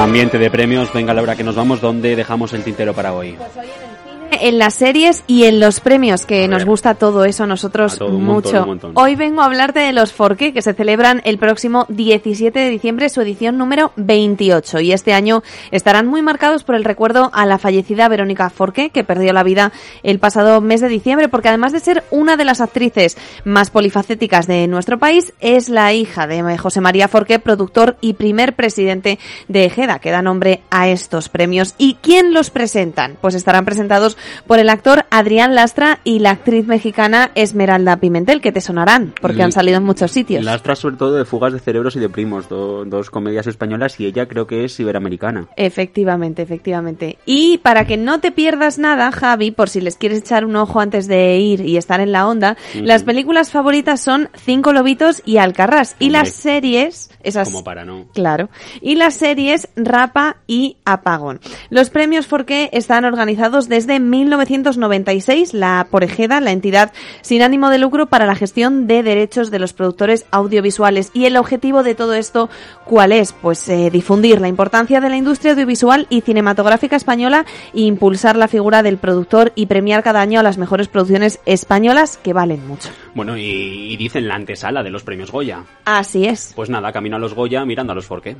ambiente de premios, venga Laura que nos vamos, ¿dónde dejamos el tintero para hoy? Pues hoy en el en las series y en los premios, que nos gusta todo eso a nosotros mucho. Hoy vengo a hablarte de los Forqué, que se celebran el próximo 17 de diciembre, su edición número 28. Y este año estarán muy marcados por el recuerdo a la fallecida Verónica Forqué, que perdió la vida el pasado mes de diciembre, porque además de ser una de las actrices más polifacéticas de nuestro país, es la hija de José María Forqué, productor y primer presidente de Ejeda, que da nombre a estos premios. ¿Y quién los presentan? Pues estarán presentados por el actor Adrián Lastra y la actriz mexicana Esmeralda Pimentel, que te sonarán, porque han salido en muchos sitios. Lastra sobre todo de Fugas de Cerebros y de Primos, dos comedias españolas, y ella creo que es iberoamericana. Efectivamente, efectivamente. Y para que no te pierdas nada, Javi, por si les quieres echar un ojo antes de ir y estar en la onda, las películas favoritas son Cinco Lobitos y Alcarrás. Y las series, esas... Como para no. Claro. Y las series Rapa y Apagón. Los premios Forqué están organizados desde 1996, la Porejeda, la entidad sin ánimo de lucro para la gestión de derechos de los productores audiovisuales. Y el objetivo de todo esto, ¿cuál es? Pues eh, difundir la importancia de la industria audiovisual y cinematográfica española e impulsar la figura del productor y premiar cada año a las mejores producciones españolas que valen mucho. Bueno, y, dicen la antesala de los premios Goya. Así es. Pues nada, camino a los Goya mirando a los Forqué.